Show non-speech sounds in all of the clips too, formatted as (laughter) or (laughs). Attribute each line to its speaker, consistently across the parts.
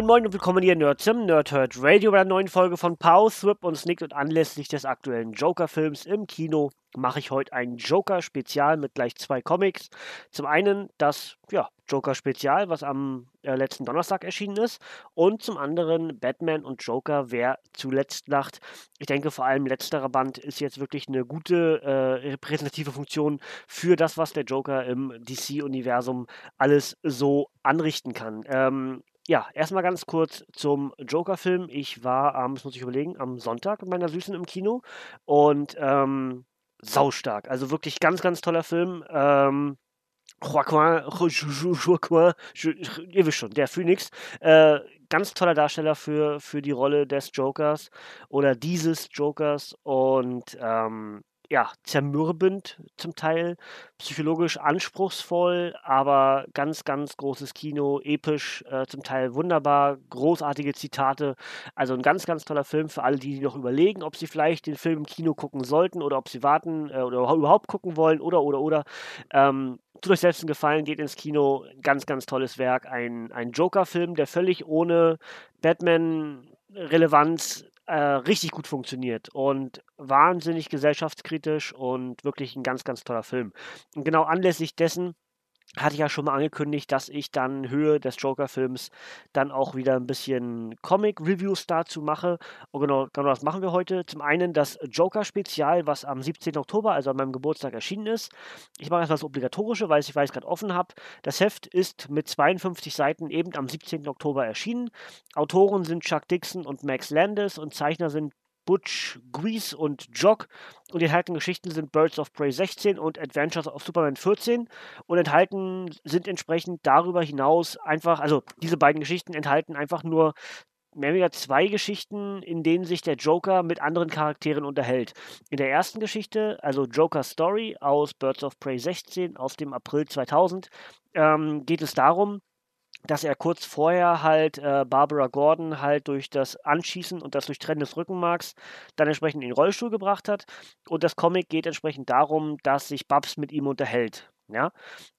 Speaker 1: Moin Moin und willkommen hier Nerd zum Nerdhurt Radio bei einer neuen Folge von Pause, Thrip und Snicked und anlässlich des aktuellen Joker-Films im Kino mache ich heute ein Joker-Spezial mit gleich zwei Comics. Zum einen das ja, Joker-Spezial, was am äh, letzten Donnerstag erschienen ist und zum anderen Batman und Joker, wer zuletzt lacht. Ich denke vor allem letzterer Band ist jetzt wirklich eine gute äh, repräsentative Funktion für das, was der Joker im DC-Universum alles so anrichten kann. Ähm, ja, erstmal ganz kurz zum Joker-Film. Ich war am, das muss ich überlegen, am Sonntag mit meiner Süßen im Kino und ähm, saustark. Also wirklich ganz, ganz toller Film. Ähm, Joaquin, Joaquin, ihr wisst schon, der Phoenix, äh, ganz toller Darsteller für, für die Rolle des Jokers oder dieses Jokers und ähm, ja, zermürbend zum Teil, psychologisch anspruchsvoll, aber ganz, ganz großes Kino, episch, äh, zum Teil wunderbar, großartige Zitate. Also ein ganz, ganz toller Film für alle, die noch überlegen, ob sie vielleicht den Film im Kino gucken sollten oder ob sie warten äh, oder überhaupt gucken wollen oder, oder, oder. Ähm, tut euch selbst einen Gefallen, geht ins Kino. Ganz, ganz tolles Werk. Ein, ein Joker-Film, der völlig ohne Batman-Relevanz äh, richtig gut funktioniert und wahnsinnig gesellschaftskritisch und wirklich ein ganz, ganz toller Film. Und genau anlässlich dessen hatte ich ja schon mal angekündigt, dass ich dann Höhe des Joker-Films dann auch wieder ein bisschen Comic-Reviews dazu mache. Und genau, genau das machen wir heute. Zum einen das Joker-Spezial, was am 17. Oktober, also an meinem Geburtstag, erschienen ist. Ich mache erstmal das Obligatorische, weil ich es gerade offen habe. Das Heft ist mit 52 Seiten eben am 17. Oktober erschienen. Autoren sind Chuck Dixon und Max Landis und Zeichner sind Butch, Grease und Jock. Und die enthaltenen Geschichten sind Birds of Prey 16 und Adventures of Superman 14. Und enthalten sind entsprechend darüber hinaus einfach, also diese beiden Geschichten enthalten einfach nur mehr oder weniger zwei Geschichten, in denen sich der Joker mit anderen Charakteren unterhält. In der ersten Geschichte, also Joker Story aus Birds of Prey 16 aus dem April 2000, ähm, geht es darum, dass er kurz vorher halt äh, Barbara Gordon halt durch das Anschießen und das Durchtrennen des Rückenmarks dann entsprechend in den Rollstuhl gebracht hat. Und das Comic geht entsprechend darum, dass sich Babs mit ihm unterhält. Ja?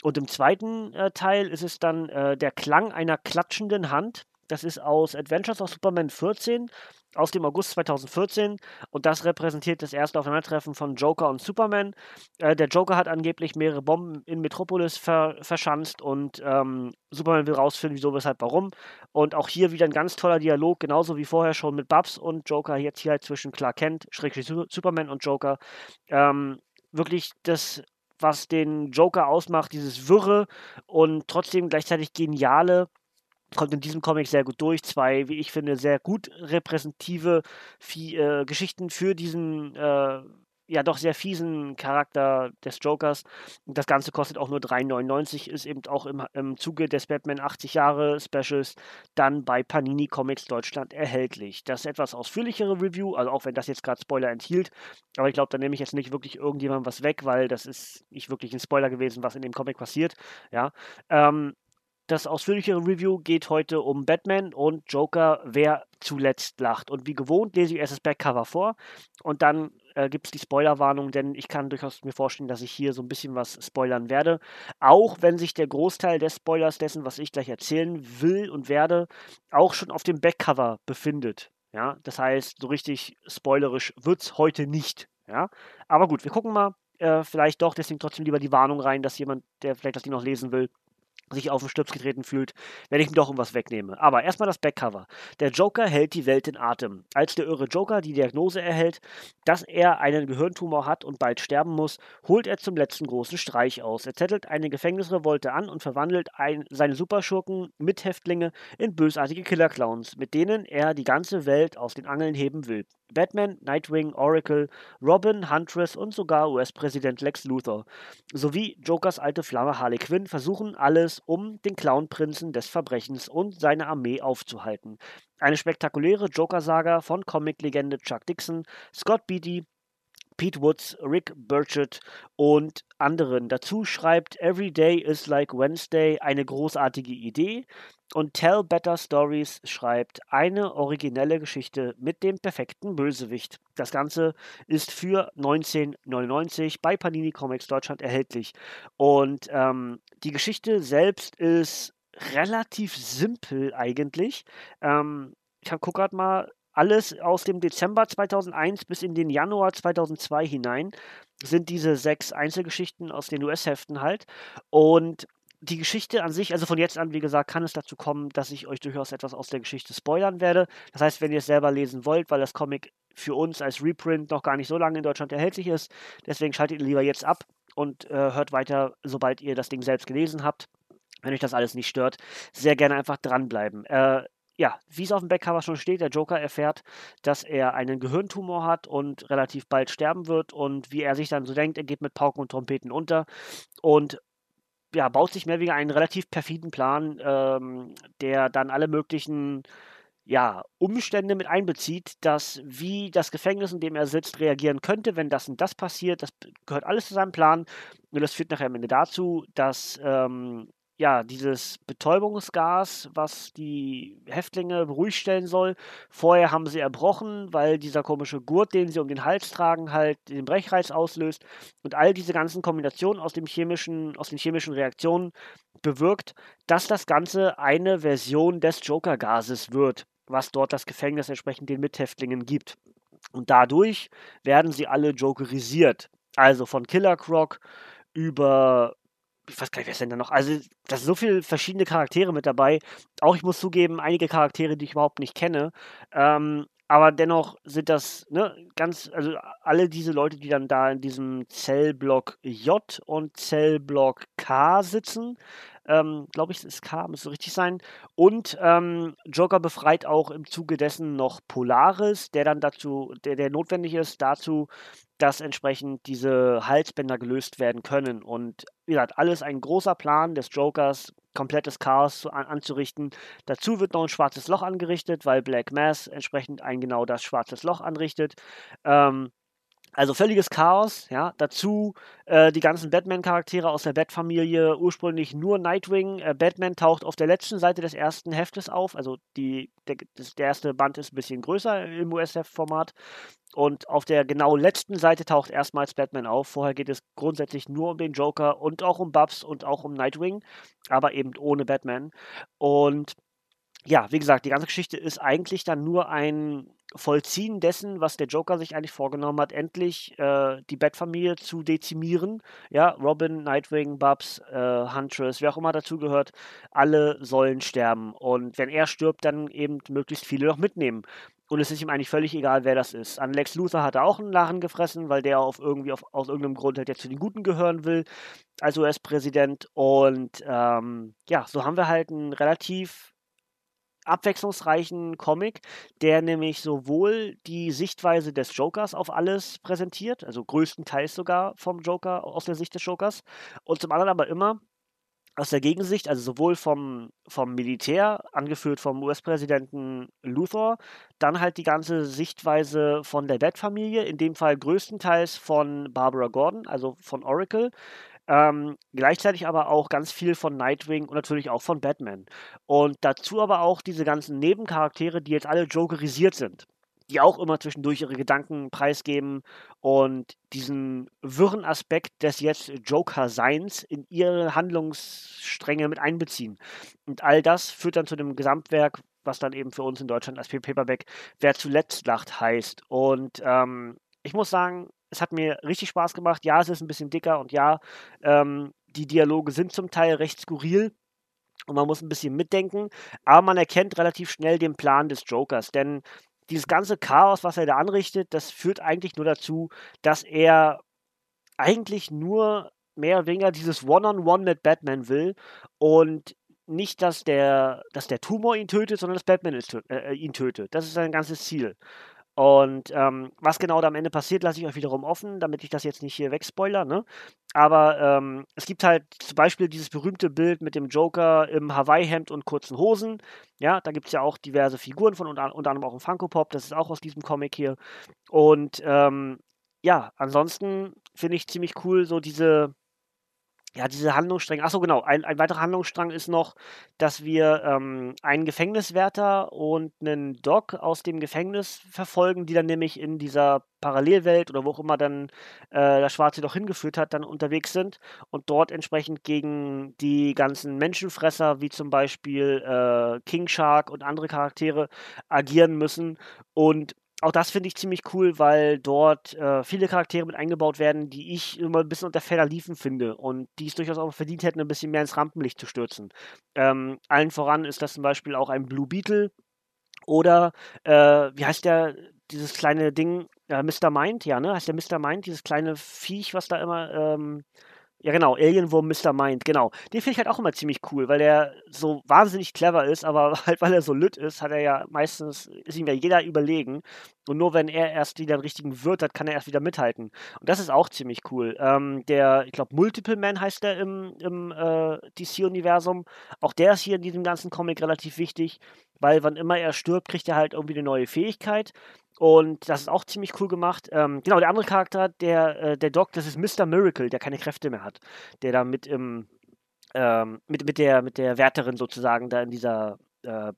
Speaker 1: Und im zweiten äh, Teil ist es dann äh, der Klang einer klatschenden Hand. Das ist aus Adventures of Superman 14 aus dem August 2014 und das repräsentiert das erste Aufeinandertreffen von Joker und Superman. Äh, der Joker hat angeblich mehrere Bomben in Metropolis ver verschanzt und ähm, Superman will rausfinden, wieso, weshalb, warum. Und auch hier wieder ein ganz toller Dialog, genauso wie vorher schon mit Babs und Joker, jetzt hier halt zwischen Clark Kent, Schrägstrich Superman und Joker. Ähm, wirklich das, was den Joker ausmacht, dieses Wirre und trotzdem gleichzeitig geniale kommt in diesem Comic sehr gut durch. Zwei, wie ich finde, sehr gut repräsentative äh, Geschichten für diesen äh, ja doch sehr fiesen Charakter des Jokers. Das Ganze kostet auch nur 3,99, ist eben auch im, im Zuge des Batman 80 Jahre Specials dann bei Panini Comics Deutschland erhältlich. Das etwas ausführlichere Review, also auch wenn das jetzt gerade Spoiler enthielt, aber ich glaube, da nehme ich jetzt nicht wirklich irgendjemandem was weg, weil das ist nicht wirklich ein Spoiler gewesen, was in dem Comic passiert. Ja. Ähm, das ausführlichere Review geht heute um Batman und Joker, wer zuletzt lacht. Und wie gewohnt lese ich erst das Backcover vor und dann äh, gibt es die Spoilerwarnung, denn ich kann durchaus mir vorstellen, dass ich hier so ein bisschen was spoilern werde. Auch wenn sich der Großteil des Spoilers dessen, was ich gleich erzählen will und werde, auch schon auf dem Backcover befindet. Ja, das heißt, so richtig spoilerisch wird es heute nicht. Ja, aber gut, wir gucken mal. Äh, vielleicht doch, deswegen trotzdem lieber die Warnung rein, dass jemand, der vielleicht das Ding noch lesen will, sich auf den Stips getreten fühlt, wenn ich ihm doch irgendwas wegnehme. Aber erstmal das Backcover. Der Joker hält die Welt in Atem. Als der irre Joker die Diagnose erhält, dass er einen Gehirntumor hat und bald sterben muss, holt er zum letzten großen Streich aus. Er zettelt eine Gefängnisrevolte an und verwandelt ein, seine Superschurken Mithäftlinge in bösartige Killerclowns, mit denen er die ganze Welt aus den Angeln heben will. Batman, Nightwing, Oracle, Robin, Huntress und sogar US-Präsident Lex Luthor sowie Jokers alte Flamme Harley Quinn versuchen alles, um den Clownprinzen des Verbrechens und seine Armee aufzuhalten. Eine spektakuläre Joker-Saga von Comic-Legende Chuck Dixon, Scott Beatty, Pete Woods, Rick Burchett und anderen. Dazu schreibt Every Day is Like Wednesday eine großartige Idee und Tell Better Stories schreibt eine originelle Geschichte mit dem perfekten Bösewicht. Das Ganze ist für 1999 bei Panini Comics Deutschland erhältlich. Und ähm, die Geschichte selbst ist relativ simpel eigentlich. Ähm, ich gucke gerade mal, alles aus dem Dezember 2001 bis in den Januar 2002 hinein sind diese sechs Einzelgeschichten aus den US-Heften halt. Und die Geschichte an sich, also von jetzt an, wie gesagt, kann es dazu kommen, dass ich euch durchaus etwas aus der Geschichte spoilern werde. Das heißt, wenn ihr es selber lesen wollt, weil das Comic für uns als Reprint noch gar nicht so lange in Deutschland erhältlich ist, deswegen schaltet ihr lieber jetzt ab und äh, hört weiter, sobald ihr das Ding selbst gelesen habt. Wenn euch das alles nicht stört, sehr gerne einfach dranbleiben. Äh, ja, wie es auf dem Backcover schon steht, der Joker erfährt, dass er einen Gehirntumor hat und relativ bald sterben wird und wie er sich dann so denkt, er geht mit Pauken und Trompeten unter und ja, baut sich mehr wie einen relativ perfiden Plan, ähm, der dann alle möglichen ja, Umstände mit einbezieht, dass wie das Gefängnis, in dem er sitzt, reagieren könnte, wenn das und das passiert. Das gehört alles zu seinem Plan. Und das führt nachher am Ende dazu, dass ähm, ja, dieses Betäubungsgas, was die Häftlinge ruhig stellen soll. Vorher haben sie erbrochen, weil dieser komische Gurt, den sie um den Hals tragen, halt den Brechreiz auslöst. Und all diese ganzen Kombinationen aus, dem chemischen, aus den chemischen Reaktionen bewirkt, dass das Ganze eine Version des Joker-Gases wird, was dort das Gefängnis entsprechend den Mithäftlingen gibt. Und dadurch werden sie alle jokerisiert. Also von Killer Croc über ich weiß gar nicht, wer ist denn da noch? Also, da sind so viele verschiedene Charaktere mit dabei. Auch ich muss zugeben, einige Charaktere, die ich überhaupt nicht kenne. Ähm, aber dennoch sind das ne, ganz, also alle diese Leute, die dann da in diesem Zellblock J und Zellblock K sitzen, ähm, glaube ich, es K, müsste richtig sein. Und ähm, Joker befreit auch im Zuge dessen noch Polaris, der dann dazu, der, der notwendig ist dazu, dass entsprechend diese Halsbänder gelöst werden können. Und wie gesagt, alles ein großer Plan des Jokers, komplettes Chaos an, anzurichten. Dazu wird noch ein schwarzes Loch angerichtet, weil Black Mass entsprechend ein genau das schwarzes Loch anrichtet. Ähm, also völliges Chaos, ja. Dazu äh, die ganzen Batman-Charaktere aus der Bat-Familie, ursprünglich nur Nightwing. Äh, Batman taucht auf der letzten Seite des ersten Heftes auf. Also die, der, der erste Band ist ein bisschen größer im US-Heft-Format. Und auf der genau letzten Seite taucht erstmals Batman auf. Vorher geht es grundsätzlich nur um den Joker und auch um Bubs und auch um Nightwing, aber eben ohne Batman. Und ja, wie gesagt, die ganze Geschichte ist eigentlich dann nur ein Vollziehen dessen, was der Joker sich eigentlich vorgenommen hat, endlich äh, die Bat-Familie zu dezimieren. Ja, Robin, Nightwing, Bubs, äh, Huntress, wer auch immer dazugehört, alle sollen sterben. Und wenn er stirbt, dann eben möglichst viele noch mitnehmen. Und es ist ihm eigentlich völlig egal, wer das ist. An Lex Luthor hat er auch einen Lachen gefressen, weil der auf irgendwie auf, aus irgendeinem Grund halt jetzt zu den Guten gehören will, als US-Präsident. Und ähm, ja, so haben wir halt einen relativ abwechslungsreichen Comic, der nämlich sowohl die Sichtweise des Jokers auf alles präsentiert, also größtenteils sogar vom Joker aus der Sicht des Jokers, und zum anderen aber immer aus der Gegensicht, also sowohl vom, vom Militär, angeführt vom US-Präsidenten Luthor, dann halt die ganze Sichtweise von der Bat-Familie, in dem Fall größtenteils von Barbara Gordon, also von Oracle, ähm, gleichzeitig aber auch ganz viel von Nightwing und natürlich auch von Batman. Und dazu aber auch diese ganzen Nebencharaktere, die jetzt alle jokerisiert sind. Die auch immer zwischendurch ihre Gedanken preisgeben und diesen wirren Aspekt des jetzt Joker-Seins in ihre Handlungsstränge mit einbeziehen. Und all das führt dann zu dem Gesamtwerk, was dann eben für uns in Deutschland als Paperback Wer zuletzt lacht heißt. Und ähm, ich muss sagen, es hat mir richtig Spaß gemacht. Ja, es ist ein bisschen dicker und ja, ähm, die Dialoge sind zum Teil recht skurril und man muss ein bisschen mitdenken, aber man erkennt relativ schnell den Plan des Jokers, denn dieses ganze Chaos, was er da anrichtet, das führt eigentlich nur dazu, dass er eigentlich nur mehr oder weniger dieses One-on-One -on -One mit Batman will und nicht, dass der, dass der Tumor ihn tötet, sondern dass Batman äh, ihn tötet. Das ist sein ganzes Ziel. Und ähm, was genau da am Ende passiert, lasse ich euch wiederum offen, damit ich das jetzt nicht hier wegspoiler. Ne? Aber ähm, es gibt halt zum Beispiel dieses berühmte Bild mit dem Joker im Hawaii-Hemd und kurzen Hosen. Ja, da gibt es ja auch diverse Figuren von, unter, unter anderem auch ein Funko Pop, das ist auch aus diesem Comic hier. Und ähm, ja, ansonsten finde ich ziemlich cool so diese, ja, diese Handlungsstränge. Achso, genau. Ein, ein weiterer Handlungsstrang ist noch, dass wir ähm, einen Gefängniswärter und einen Doc aus dem Gefängnis verfolgen, die dann nämlich in dieser Parallelwelt oder wo auch immer dann äh, das Schwarze doch hingeführt hat, dann unterwegs sind und dort entsprechend gegen die ganzen Menschenfresser, wie zum Beispiel äh, King Shark und andere Charaktere, agieren müssen. Und auch das finde ich ziemlich cool, weil dort äh, viele Charaktere mit eingebaut werden, die ich immer ein bisschen unter ferner Liefen finde und die es durchaus auch verdient hätten, ein bisschen mehr ins Rampenlicht zu stürzen. Ähm, allen voran ist das zum Beispiel auch ein Blue Beetle oder, äh, wie heißt der, dieses kleine Ding, äh, Mr. Mind, ja, ne? Heißt der Mr. Mind, dieses kleine Viech, was da immer ähm, ja, genau, Alienwurm Mr. Mind, genau. Den finde ich halt auch immer ziemlich cool, weil der so wahnsinnig clever ist, aber (laughs) halt, weil er so lütt ist, hat er ja meistens, ist ihm ja jeder überlegen. Und nur wenn er erst wieder einen richtigen Wirt hat, kann er erst wieder mithalten. Und das ist auch ziemlich cool. Ähm, der, ich glaube, Multiple Man heißt der im, im äh, DC-Universum. Auch der ist hier in diesem ganzen Comic relativ wichtig, weil wann immer er stirbt, kriegt er halt irgendwie eine neue Fähigkeit. Und das ist auch ziemlich cool gemacht. Ähm, genau, der andere Charakter, der, äh, der Doc, das ist Mr. Miracle, der keine Kräfte mehr hat. Der da mit im, ähm, mit, mit, der, mit der Wärterin sozusagen da in dieser äh,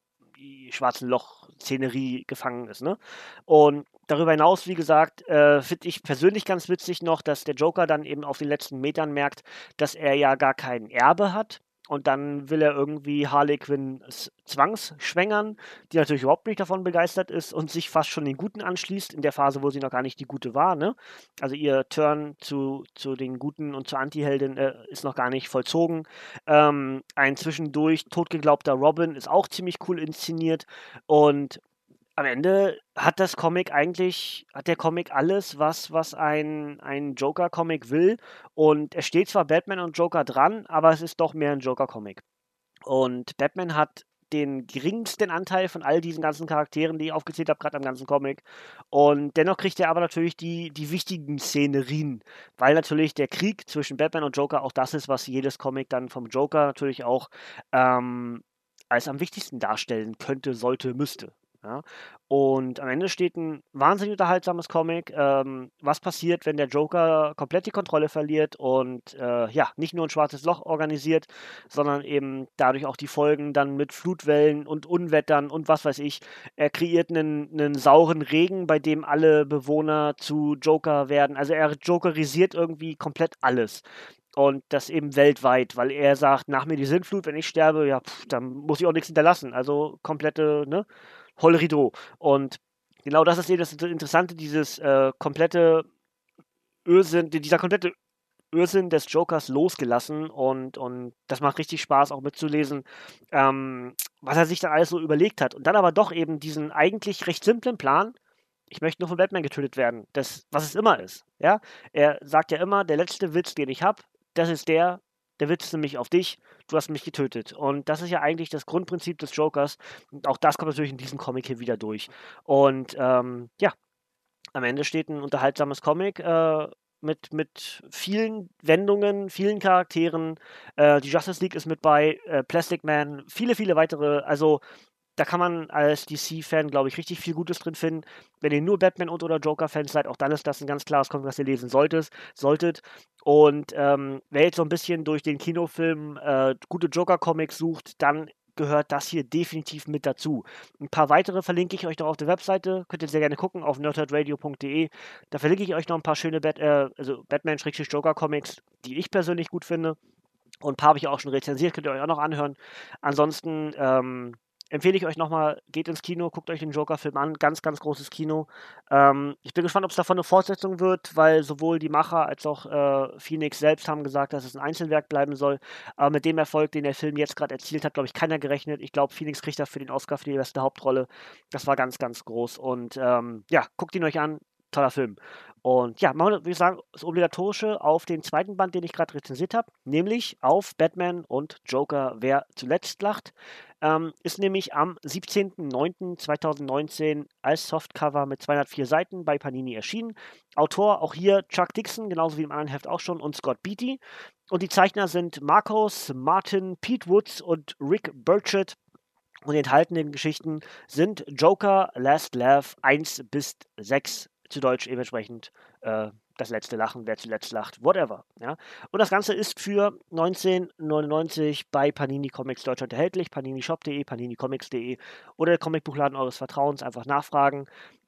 Speaker 1: schwarzen Loch-Szenerie gefangen ist. Ne? Und darüber hinaus, wie gesagt, äh, finde ich persönlich ganz witzig noch, dass der Joker dann eben auf den letzten Metern merkt, dass er ja gar kein Erbe hat und dann will er irgendwie Harley Quinn zwangsschwängern, die natürlich überhaupt nicht davon begeistert ist und sich fast schon den Guten anschließt, in der Phase, wo sie noch gar nicht die Gute war. Ne? Also ihr Turn zu, zu den Guten und zur Antiheldin äh, ist noch gar nicht vollzogen. Ähm, ein zwischendurch totgeglaubter Robin ist auch ziemlich cool inszeniert und am Ende hat das Comic eigentlich, hat der Comic alles, was, was ein, ein Joker-Comic will. Und es steht zwar Batman und Joker dran, aber es ist doch mehr ein Joker-Comic. Und Batman hat den geringsten Anteil von all diesen ganzen Charakteren, die ich aufgezählt habe, gerade am ganzen Comic. Und dennoch kriegt er aber natürlich die, die wichtigen Szenerien, weil natürlich der Krieg zwischen Batman und Joker auch das ist, was jedes Comic dann vom Joker natürlich auch ähm, als am wichtigsten darstellen könnte, sollte, müsste. Ja? Und am Ende steht ein wahnsinnig unterhaltsames Comic. Ähm, was passiert, wenn der Joker komplett die Kontrolle verliert und äh, ja, nicht nur ein schwarzes Loch organisiert, sondern eben dadurch auch die Folgen dann mit Flutwellen und Unwettern und was weiß ich. Er kreiert einen, einen sauren Regen, bei dem alle Bewohner zu Joker werden. Also er jokerisiert irgendwie komplett alles. Und das eben weltweit, weil er sagt, nach mir die Sintflut, wenn ich sterbe, ja, pff, dann muss ich auch nichts hinterlassen. Also komplette, ne? Holrido. Und genau das ist eben das Interessante, dieses äh, komplette Irrsinn, dieser komplette Irrsinn des Jokers losgelassen und, und das macht richtig Spaß auch mitzulesen, ähm, was er sich dann alles so überlegt hat. Und dann aber doch eben diesen eigentlich recht simplen Plan, ich möchte nur von Batman getötet werden, das, was es immer ist. Ja? Er sagt ja immer, der letzte Witz, den ich habe, das ist der, der Witz ist nämlich auf dich, du hast mich getötet. Und das ist ja eigentlich das Grundprinzip des Jokers. Und auch das kommt natürlich in diesem Comic hier wieder durch. Und ähm, ja, am Ende steht ein unterhaltsames Comic. Äh, mit, mit vielen Wendungen, vielen Charakteren. Äh, die Justice League ist mit bei, äh, Plastic Man, viele, viele weitere. Also da kann man als DC-Fan, glaube ich, richtig viel Gutes drin finden. Wenn ihr nur Batman und oder Joker-Fans seid, auch dann ist das ein ganz klares Comic, was ihr lesen solltet. solltet. Und ähm, wer jetzt so ein bisschen durch den Kinofilm äh, gute Joker-Comics sucht, dann gehört das hier definitiv mit dazu. Ein paar weitere verlinke ich euch noch auf der Webseite. Könnt ihr sehr gerne gucken auf nerdhardradio.de. Da verlinke ich euch noch ein paar schöne Bat äh, also Batman-Joker-Comics, die ich persönlich gut finde. Und ein paar habe ich auch schon rezensiert, könnt ihr euch auch noch anhören. Ansonsten ähm, empfehle ich euch nochmal, geht ins Kino, guckt euch den Joker-Film an. Ganz, ganz großes Kino. Ähm, ich bin gespannt, ob es davon eine Fortsetzung wird, weil sowohl die Macher als auch äh, Phoenix selbst haben gesagt, dass es ein Einzelwerk bleiben soll. Aber mit dem Erfolg, den der Film jetzt gerade erzielt hat, glaube ich, keiner gerechnet. Ich glaube, Phoenix kriegt dafür den Oscar für die beste Hauptrolle. Das war ganz, ganz groß. Und ähm, ja, guckt ihn euch an. Toller Film. Und ja, machen wir, würde ich das Obligatorische auf den zweiten Band, den ich gerade rezensiert habe, nämlich auf Batman und Joker, wer zuletzt lacht. Ähm, ist nämlich am 17.09.2019 als Softcover mit 204 Seiten bei Panini erschienen. Autor auch hier Chuck Dixon, genauso wie im anderen Heft auch schon, und Scott Beatty. Und die Zeichner sind Marcos, Martin, Pete Woods und Rick Burchett. Und die enthaltenen Geschichten sind Joker, Last Laugh 1 bis 6, zu Deutsch entsprechend äh, das letzte Lachen, wer zuletzt lacht, whatever. Ja? Und das Ganze ist für 1999 bei Panini Comics Deutschland erhältlich, paninishop.de, paninicomics.de oder der Comicbuchladen eures Vertrauens einfach nachfragen.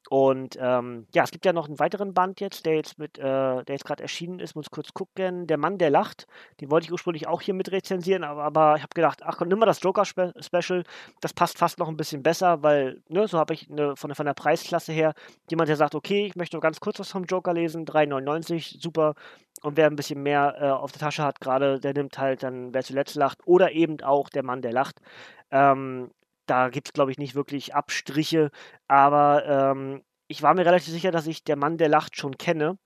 Speaker 1: Und ähm, ja, es gibt ja noch einen weiteren Band jetzt, der jetzt mit, äh, der jetzt gerade erschienen ist, muss kurz gucken. Der Mann, der lacht. Den wollte ich ursprünglich auch hier mit rezensieren, aber, aber ich habe gedacht, ach komm, nimm mal das Joker-Special. Das passt fast noch ein bisschen besser, weil, ne, so habe ich eine, von, von der Preisklasse her jemand, der sagt, okay, ich möchte nur ganz kurz was vom Joker lesen, 3,99, super. Und wer ein bisschen mehr äh, auf der Tasche hat, gerade, der nimmt halt dann, wer zuletzt lacht, oder eben auch der Mann, der lacht. Ähm, da gibt es, glaube ich, nicht wirklich Abstriche, aber ähm, ich war mir relativ sicher, dass ich Der Mann, der lacht schon kenne.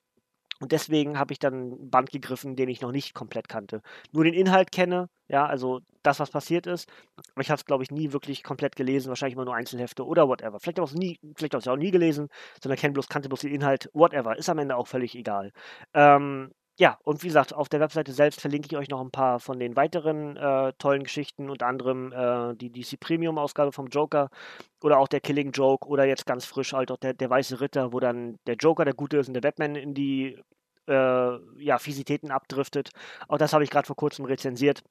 Speaker 1: Und deswegen habe ich dann einen Band gegriffen, den ich noch nicht komplett kannte. Nur den Inhalt kenne, ja, also das, was passiert ist. Aber ich habe es, glaube ich, nie wirklich komplett gelesen, wahrscheinlich immer nur Einzelhefte oder whatever. Vielleicht auch nie, vielleicht auch nie gelesen, sondern kenne bloß, kannte bloß den Inhalt, whatever. Ist am Ende auch völlig egal. Ähm, ja, und wie gesagt, auf der Webseite selbst verlinke ich euch noch ein paar von den weiteren äh, tollen Geschichten, unter anderem äh, die DC Premium-Ausgabe vom Joker oder auch der Killing Joke oder jetzt ganz frisch halt auch der, der Weiße Ritter, wo dann der Joker der Gute ist und der Batman in die äh, ja, Fisitäten abdriftet. Auch das habe ich gerade vor kurzem rezensiert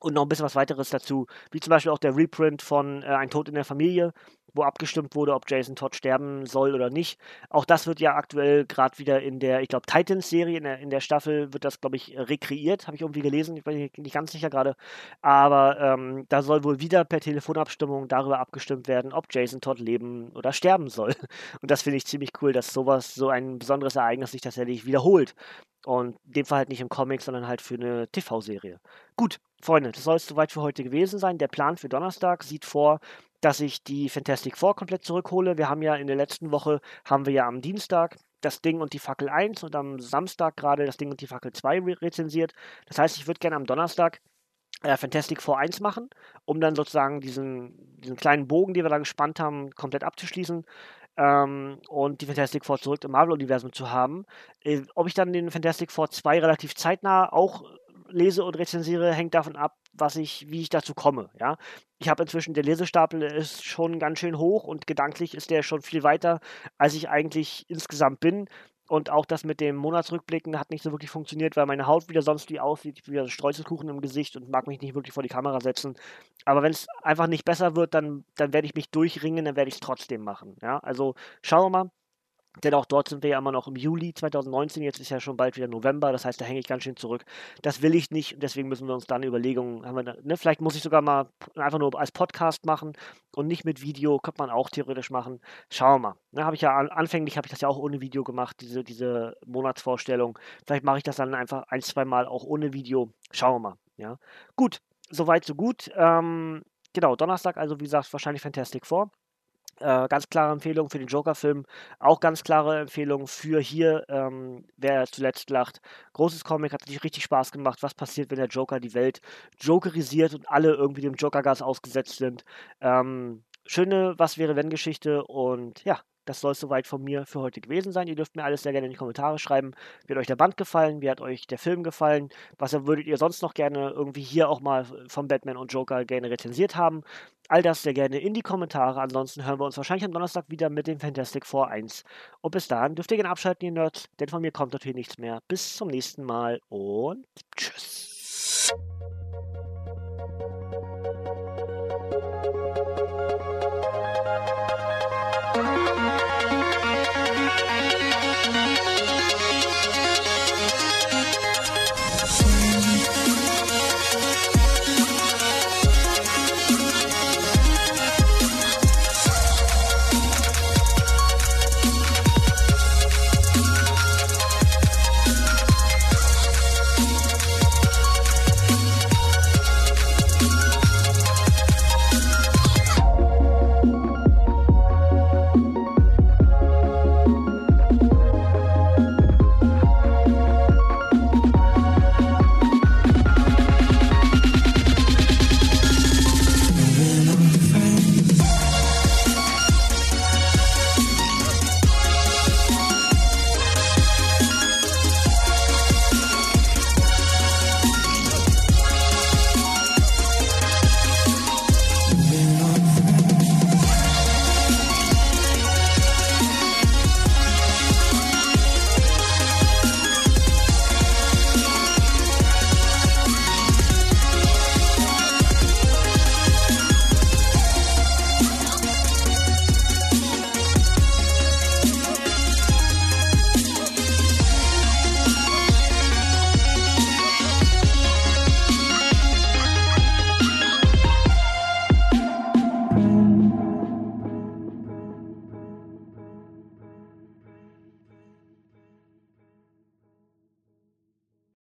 Speaker 1: und noch ein bisschen was weiteres dazu, wie zum Beispiel auch der Reprint von äh, Ein Tod in der Familie, wo abgestimmt wurde, ob Jason Todd sterben soll oder nicht. Auch das wird ja aktuell gerade wieder in der, ich glaube, Titans-Serie, in der, in der Staffel wird das, glaube ich, rekreiert, habe ich irgendwie gelesen, ich bin nicht ganz sicher gerade. Aber ähm, da soll wohl wieder per Telefonabstimmung darüber abgestimmt werden, ob Jason Todd leben oder sterben soll. (laughs) Und das finde ich ziemlich cool, dass sowas, so ein besonderes Ereignis sich tatsächlich wiederholt. Und in dem Fall halt nicht im Comic, sondern halt für eine TV-Serie. Gut, Freunde, das soll es soweit für heute gewesen sein. Der Plan für Donnerstag sieht vor, dass ich die Fantastic Four komplett zurückhole. Wir haben ja in der letzten Woche, haben wir ja am Dienstag das Ding und die Fackel 1 und am Samstag gerade das Ding und die Fackel 2 rezensiert. Das heißt, ich würde gerne am Donnerstag äh, Fantastic Four 1 machen, um dann sozusagen diesen, diesen kleinen Bogen, den wir da gespannt haben, komplett abzuschließen. Ähm, und die Fantastic Four zurück im Marvel-Universum zu haben. Äh, ob ich dann den Fantastic Four 2 relativ zeitnah auch lese und rezensiere, hängt davon ab, was ich, wie ich dazu komme. Ja, ich habe inzwischen der Lesestapel ist schon ganz schön hoch und gedanklich ist der schon viel weiter, als ich eigentlich insgesamt bin. Und auch das mit dem Monatsrückblicken hat nicht so wirklich funktioniert, weil meine Haut wieder sonst wie aussieht, wie wieder Streuselkuchen im Gesicht und mag mich nicht wirklich vor die Kamera setzen. Aber wenn es einfach nicht besser wird, dann, dann werde ich mich durchringen, dann werde ich es trotzdem machen. Ja, also schauen wir mal. Denn auch dort sind wir ja immer noch im Juli 2019, jetzt ist ja schon bald wieder November, das heißt, da hänge ich ganz schön zurück. Das will ich nicht deswegen müssen wir uns dann Überlegungen, haben wir, ne, vielleicht muss ich sogar mal einfach nur als Podcast machen und nicht mit Video, könnte man auch theoretisch machen. Schauen wir mal. Ne, habe ich ja anfänglich habe ich das ja auch ohne Video gemacht, diese, diese Monatsvorstellung. Vielleicht mache ich das dann einfach ein, zwei Mal auch ohne Video. Schauen wir mal. Ja. Gut, soweit, so gut. Ähm, genau, Donnerstag, also wie gesagt, wahrscheinlich Fantastic Four. Äh, ganz klare Empfehlung für den Joker-Film. Auch ganz klare Empfehlung für hier, ähm, wer zuletzt lacht. Großes Comic, hat sich richtig Spaß gemacht. Was passiert, wenn der Joker die Welt jokerisiert und alle irgendwie dem Joker-Gas ausgesetzt sind? Ähm, schöne Was wäre wenn Geschichte und ja, das soll es soweit von mir für heute gewesen sein. Ihr dürft mir alles sehr gerne in die Kommentare schreiben. Wie hat euch der Band gefallen? Wie hat euch der Film gefallen? Was würdet ihr sonst noch gerne irgendwie hier auch mal von Batman und Joker gerne rezensiert haben? All das sehr gerne in die Kommentare. Ansonsten hören wir uns wahrscheinlich am Donnerstag wieder mit dem Fantastic Four 1. Und bis dahin dürft ihr gerne abschalten, ihr Nerds, denn von mir kommt natürlich nichts mehr. Bis zum nächsten Mal und tschüss.